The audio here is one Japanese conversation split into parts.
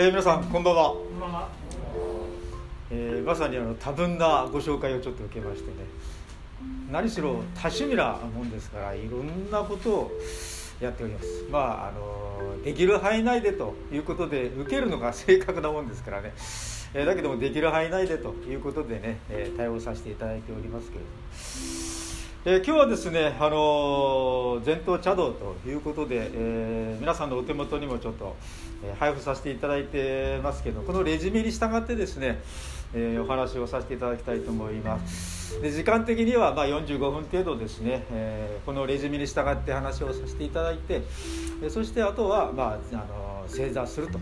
えー、皆さんこんばんは、こんばんは。えー、まさにあの多分なご紹介をちょっと受けましてね何しろ多趣味なもんですからいろんなことをやっておりますまああのできる範囲内でということで受けるのが正確なもんですからね、えー、だけどもできる範囲内でということでね、えー、対応させていただいておりますけれども。えー、今日はですね、あのー、前頭茶道ということで、えー、皆さんのお手元にもちょっと、え配布させていただいてますけどこのレジュメに従ってですね、えお話をさせていただきたいと思います。で時間的にはま45分程度ですね、えこのレジュメに従って話をさせていただいてそしてあとは、まあ、あの正座すると。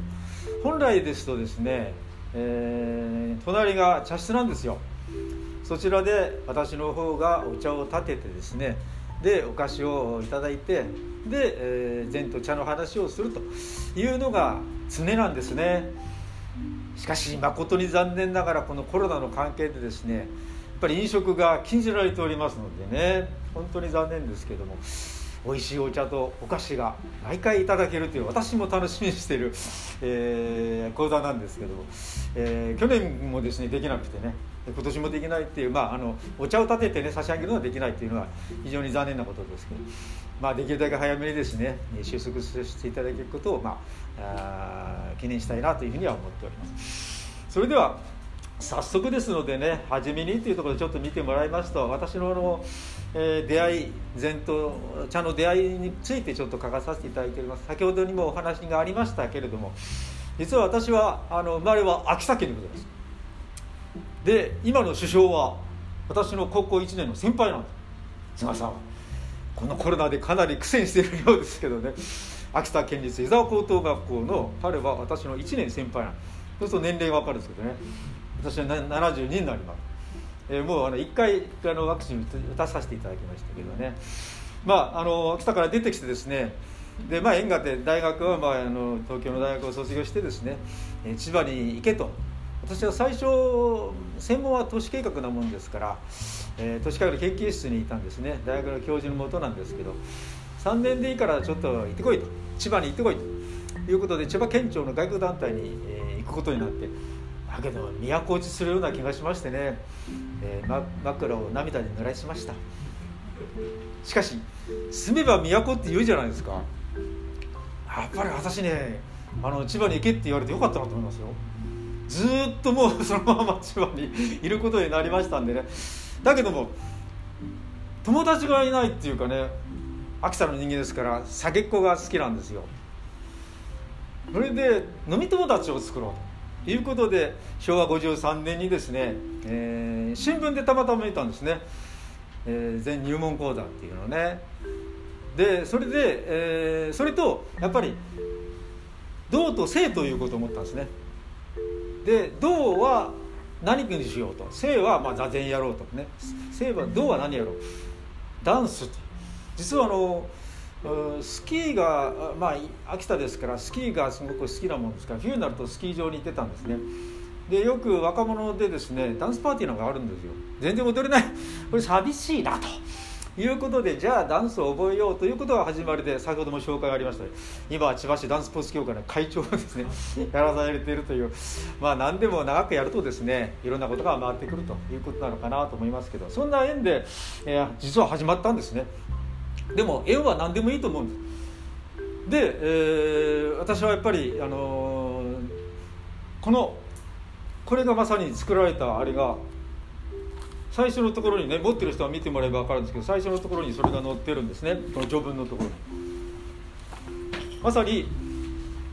本来ですとですね、え隣が茶室なんですよ。そちらで私の方がお茶を立ててですねでお菓子を頂いてで、えー、禅と茶の話をするというのが常なんですね。しかし誠に残念ながらこのコロナの関係でですねやっぱり飲食が禁じられておりますのでね本当に残念ですけども美味しいお茶とお菓子が毎回いただけるという私も楽しみにしている、えー、講座なんですけども、えー、去年もですねできなくてね今年もできないっていう、まあ、あのお茶を立ててね差し上げるのはできないっていうのは非常に残念なことですけど、まあ、できるだけ早めにですね収束させていただけることを、まあ、あ記念したいなというふうには思っております。それでは早速ですのでね初めにというところでちょっと見てもらいますと私のあの、えー、出会い禅と茶の出会いについてちょっと書かさせていただいております。先ほどにもお話がありましたけれども実は私はあの生まれは秋田県でございます。で今の首相は私の高校1年の先輩なんです。菅さんこのコロナでかなり苦戦しているようですけどね。秋田県立伊沢高等学校の彼は私の1年先輩なんそうすると年齢が分かるんですけどね。私は72になります、えー、もうあの1回あのワクチン打たさせていただきましたけどね。まああの秋田から出てきてですね。でまあ縁がで大学は、まあ、あの東京の大学を卒業してですね。千葉に行けと。私は最初専門は都市計画なもんですから、えー、都市計画の研究室にいたんですね。大学の教授のもとなんですけど3年でいいからちょっと行ってこいと。千葉に行ってこいということで千葉県庁の外国団体に、えー、行くことになってだけど都落ちするような気がしましてね、えー、枕を涙で濡らしました。しかし住めば都って言うじゃないですか。やっぱり私ねあの千葉に行けって言われてよかったなと思いますよ。ずっともうそのまま千葉にいることになりましたんでね。だけども友達がいないっていうかね秋田の人間ですから酒っ子が好きなんですよ。それで飲み友達を作ろうということで昭和53年にですね、えー、新聞でたまたま見たんですね、えー、全入門講座っていうのね。でそれで、えー、それとやっぱり道と性ということを思ったんですね。で道は何にしようと。性はまあ座禅やろうとね。性は道は何やろう。ダンスと実はあのスキーがまあ秋田ですからスキーがすごく好きなもんですから冬になるとスキー場に行ってたんですね。でよく若者でですねダンスパーティーなんかあるんですよ。全然踊れない。これ寂しいなと。いうことでじゃあダンスを覚えようということが始まりで先ほども紹介がありました。今は千葉市ダンスポーツ協会の会長をですね。やらされているという。まあ何でも長くやるとですねいろんなことが回ってくるということなのかなと思いますけど。そんな縁で、えー、実は始まったんですね。でも縁は何でもいいと思うんです。で、えー、私はやっぱり、あのー、このこれがまさに作られたあれが最初のところにね持ってる人は見てもらえば分かるんですけど最初のところにそれが載ってるんですね。この序文のところに。まさに、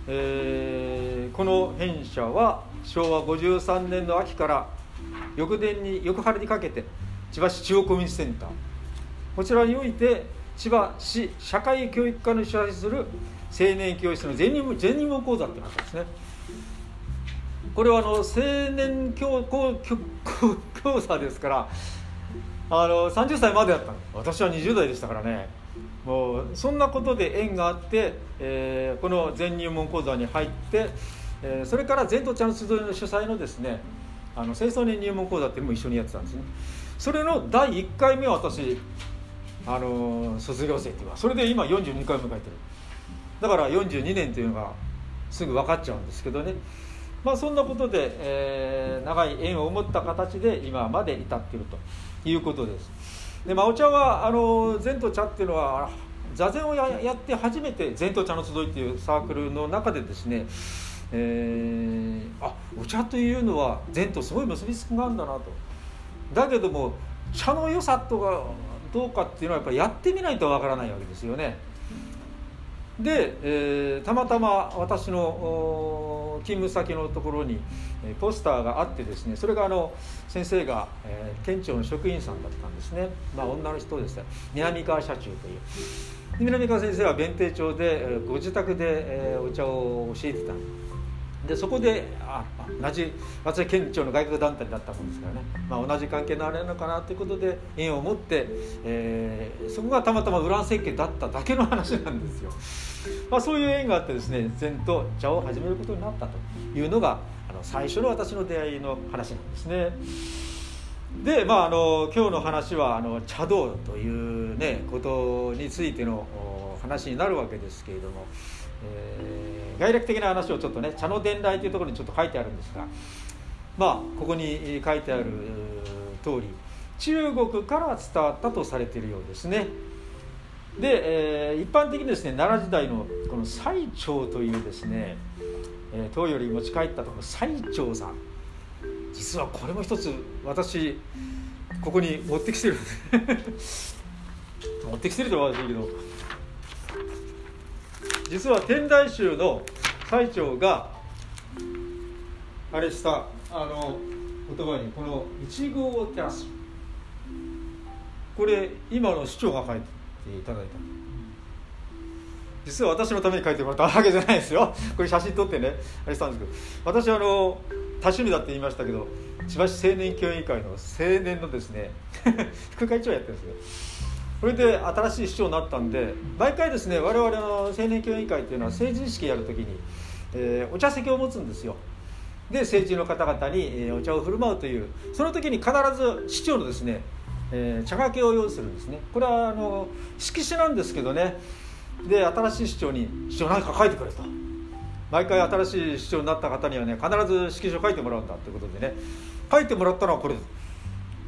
えー、この編者は昭和53年の秋から翌年に翌春にかけて千葉市中央コミュニティセンター。こちらにおいて千葉市社会教育課の主催する青年教室の全日全日本講座ってなったんですね。これはあの青年教教教座ですからあの30歳までだったの私は20代でしたからねもうそんなことで縁があって、えー、この全入門講座に入って、えー、それから全都チャンス集いの主催のですねあの清掃年入門講座っていうのも一緒にやってたんですねそれの第1回目は私あの卒業生っていうのはそれで今42回迎えてるだから42年というのがすぐ分かっちゃうんですけどねまあそんなことで、えー、長い縁を持った形で今まで至っているということです。で、まあ、お茶はあの禅と茶っていうのは座禅をやって初めて禅と茶の集いっていうサークルの中でですねえー、あお茶というのは禅とすごい結びつきがあるんだなと。だけども茶の良さとかどうかっていうのはやっぱりやってみないとわからないわけですよね。で、えー、たまたま私の勤務先のところにポスターがあってですねそれがあの先生が、えー、県庁の職員さんだったんですね、まあ、女の人でした。南川社長という。南川先生は弁定町でご自宅で、えー、お茶を教えてた。でそこであ同じ松江県庁の外国団体だったもんですからね、まあ、同じ関係のあれなのかなということで縁を持って、えー、そこがたまたまウラン設計だっただけの話なんですよ、まあ、そういう縁があってですね禅と茶を始めることになったというのがあの最初の私の出会いの話なんですね。でまああの今日の話はあの茶道というねことについての話になるわけですけれども、え概略的な話をちょっとね茶の伝来というところにちょっと書いてあるんですがまあここに書いてある通り中国から伝わったとされているようですね。で、えー、一般的にですね奈良時代のこの最澄というですね、えー、唐より持ち帰ったところ最澄さん。実はこれも一つ私ここに持ってきてる。持ってきてるとは悪いけど実は天台宗の最長があれしたあの言葉にこの「一号を照らす」これ今の市長が書いていただいた。実は私のために書いてもらったわけじゃないですよ。これ写真撮ってねあれしたんですけど。私あの多趣味だって言いましたけど千葉市青年協議会の青年のですね 副会長やってるんですよ。それで新しい市長になったんで毎回ですね我々の青年協議会っていうのは成人式やるときに、えー、お茶席を持つんですよ。で成人の方々に、えー、お茶を振る舞うというその時に必ず市長のですね、えー、茶掛けを用意するんですね。これはあの色紙なんですけどね。で新しい市長に「市長何か書いてくれ」と。毎回新しい市長になった方にはね必ず色紙を書いてもらうんだということでね。書いてもらったのはこれ。です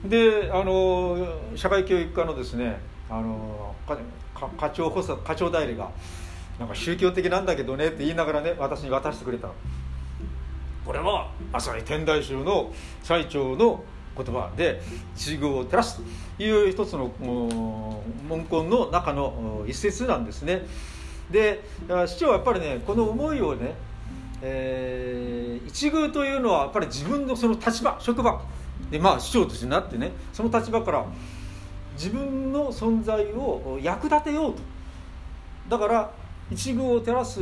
であの社会教育課のですねあの課長補佐課長代理がなんか宗教的なんだけどねって言いながらね私に渡してくれた。これはまさに天台宗の最長の言葉。で「地具を照らす」という一つの文言の中の一節なんですね。で市長はやっぱりねこの思いをね、えー、一遇というのはやっぱり自分のその立場職場。でまあ市長としてなってねその立場から自分の存在を役立てようとだから一遇を照らす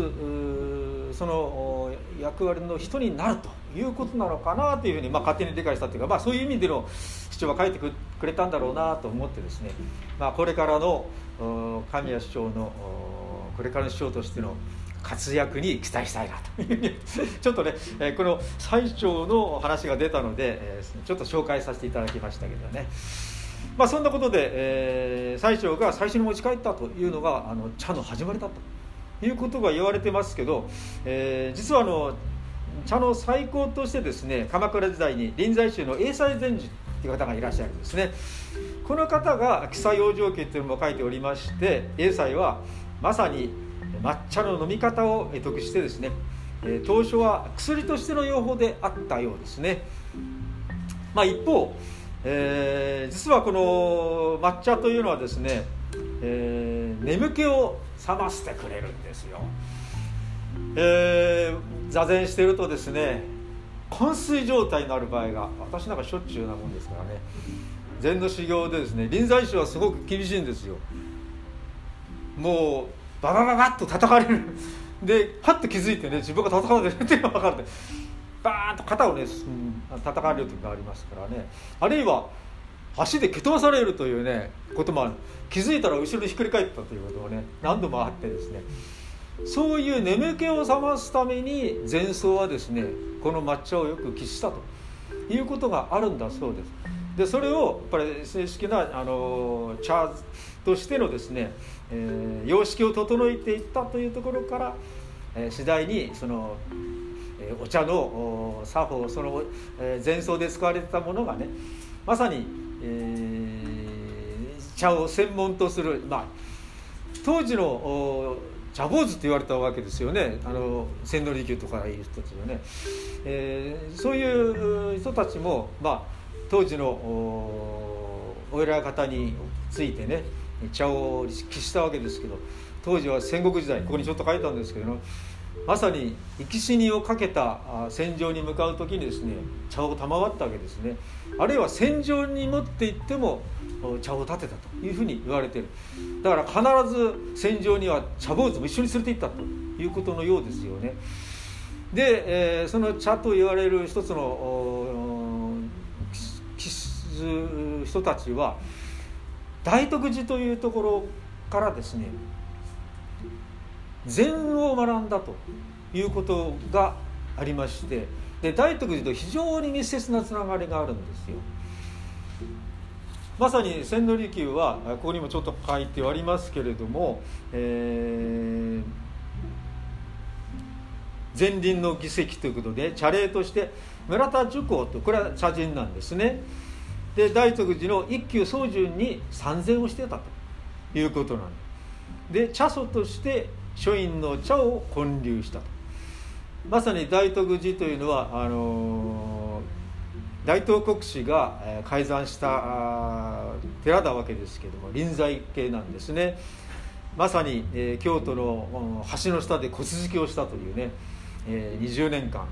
その役割の人になるということなのかなというふうに、まあ、勝手に理解したというか、まあ、そういう意味での市長は書いてくれたんだろうなと思ってですね、まあ、これからの神谷市長のこれからの市長としての活躍に期待したいなというふうに ちょっとね、えこの最長の話が出たので、えちょっと紹介させていただきましたけどね。まあ、そんなことで、えー、最澄が最初に持ち帰ったというのがあの茶の始まりだということが言われてますけど、えー、実はあの茶の最高としてですね鎌倉時代に臨済宗の英才禅師という方がいらっしゃるんですね。この方が「記載養生記」というのも書いておりまして英才はまさに抹茶の飲み方を得してですね当初は薬としての用法であったようですね、まあ、一方えー、実はこの抹茶というのはですね、えー、眠気を覚ましてくれるんですよ、えー、座禅してるとですね昏睡状態になる場合が私なんかしょっちゅうなもんですからね。禅の修行でですね臨済宗はすごく厳しいんですよ。もうババババッと叩かれる。でパッと気づいてね自分が叩かれてるっていうのが分かる。んでバーンと肩をね、うん、叩かれる時がありますからね。あるいは足で蹴飛ばされるというねこともある。気づいたら後ろにひっくり返ったということもね何度もあってですね。そういう眠気を覚ますために前奏はですねこの抹茶をよく喫したと。いうことがあるんだそうです。でそれをやっぱり正式なあの茶としてのですね、えー、様式を整えていったというところからえー、次第にその、お茶の作法その、えー、前奏で使われてたものがねまさに、えー、茶を専門とする、まあ、当時の茶坊主って言われたわけですよね。あの千利休とかいう人たちはね、えー、そういう人たちも、まあ、当時のお偉方についてね茶を喫したわけですけど当時は戦国時代ここにちょっと書いたんですけどまさに生き死にをかけた戦場に向かう時にですね茶を賜ったわけですね。あるいは戦場に持って行っても茶を立てたというふうに言われてる。だから必ず戦場には茶坊主も一緒に連れて行ったということのようですよね。で、えー、その茶と言われる一つの人たちは大徳寺というところからですね禅を学んだということがありましてで大徳寺と非常に密接なつながりがあるんですよ。まさに千利休はここにもちょっと書いてありますけれども、えー、前輪の議席ということで茶礼として村田寿光とこれは茶人なんですねで大徳寺の一休宗順に参禅をしてたということなんでで茶祖として書院の茶を建立したと。まさに大徳寺というのはあの大東国師が改ざんした寺だわけですけども臨済系なんですね。まさに、え京都の橋の下で骨敷きをしたというね、え20年間、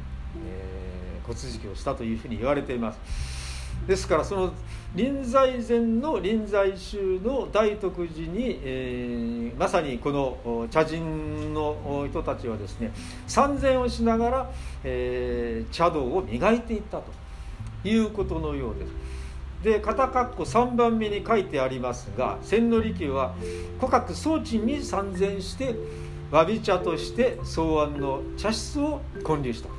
え骨敷きをしたというふうに言われています。ですからその臨済前の臨済宗の大徳寺に、えー、まさにこの茶人の人たちはですね参禅をしながら、えー、茶道を磨いていったということのようです。で片括弧3番目に書いてありますが千利休は古格装置に参禅して詫び茶として草案の茶室を建立した。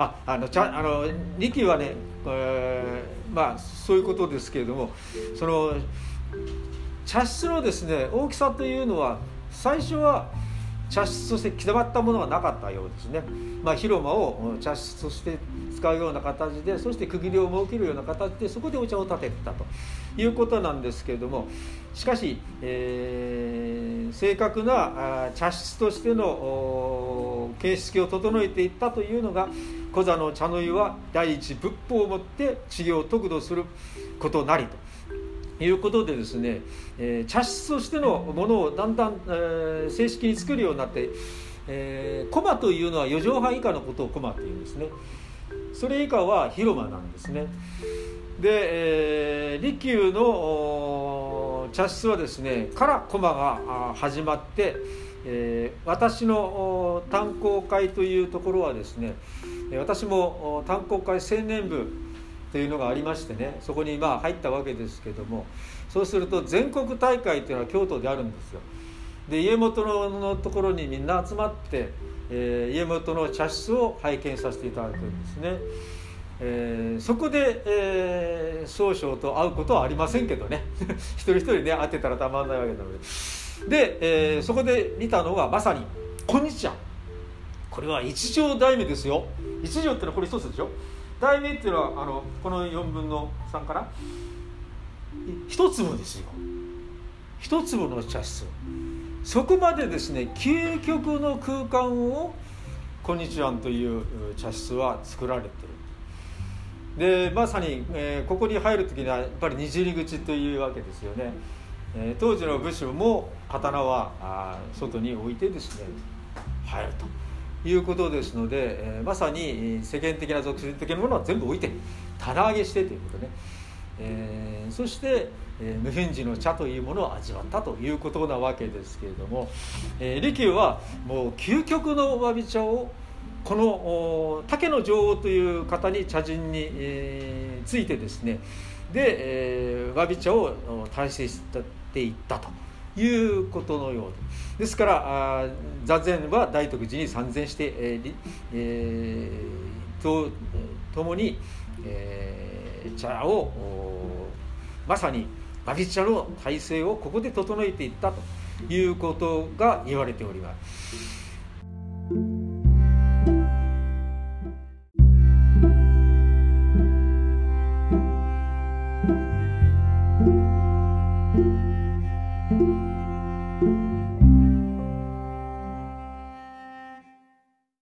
ああの茶あの力はね、え、まあそういうことですけれどもその茶室のですね大きさというのは最初は茶室として刻まったものがなかったようですね、まあ、広間を茶室として使うような形でそして区切りを設けるような形でそこでお茶を立ててたということなんですけれどもしかし、えー、正確な茶室としての形式を整えていったというのが古座の茶の湯は第一仏法をもって治療を得度することなりと。いうことでですね、えー、茶室としてのものをだんだん、えー、正式に作るようになって、えー、駒というのは4畳半以下のことを駒っていうんですねそれ以下は広間なんですねで、えー、利休の茶室はですねから駒が始まって、えー、私の炭鉱会というところはですね私も炭鉱会青年部というのがありましてねそこにまあ入ったわけですけどもそうすると全国大会というのは京都であるんですよ。で家元のところにみんな集まって、えー、家元の茶室を拝見させていただくんですね。えー、そこで、えー、総称と会うことはありませんけどね 一人一人ね会ってたらたまんないわけなのでで、えー、そこで見たのがまさに「こんにちは」これは一条大名ですよ。一条ってのはこれ一つでしょ？題名っていうのはあのこの4分の3かな一粒ですよ。一粒の茶室。そこまでですね究極の空間をこんにちはという茶室は作られている。でまさに、えー、ここに入る時にはやっぱりにじり口というわけですよね、え、当時の武士も刀はあ外に置いてですね入るということですので、え、まさに世間的な俗人的なものは全部置いて棚上げしてということね、えー、そして、え、無返事の茶というものを味わったということなわけですけれども、えー、利休はもう究極の詫び茶をこの竹の女王という方に茶人に、えー、ついてですね。で、えー、詫び茶を大切したていったと。いうことのようでですから座禅は大徳寺に参禅して、えーえー、と共に、えー、茶をまさにバビ茶の体制をここで整えていったということが言われております。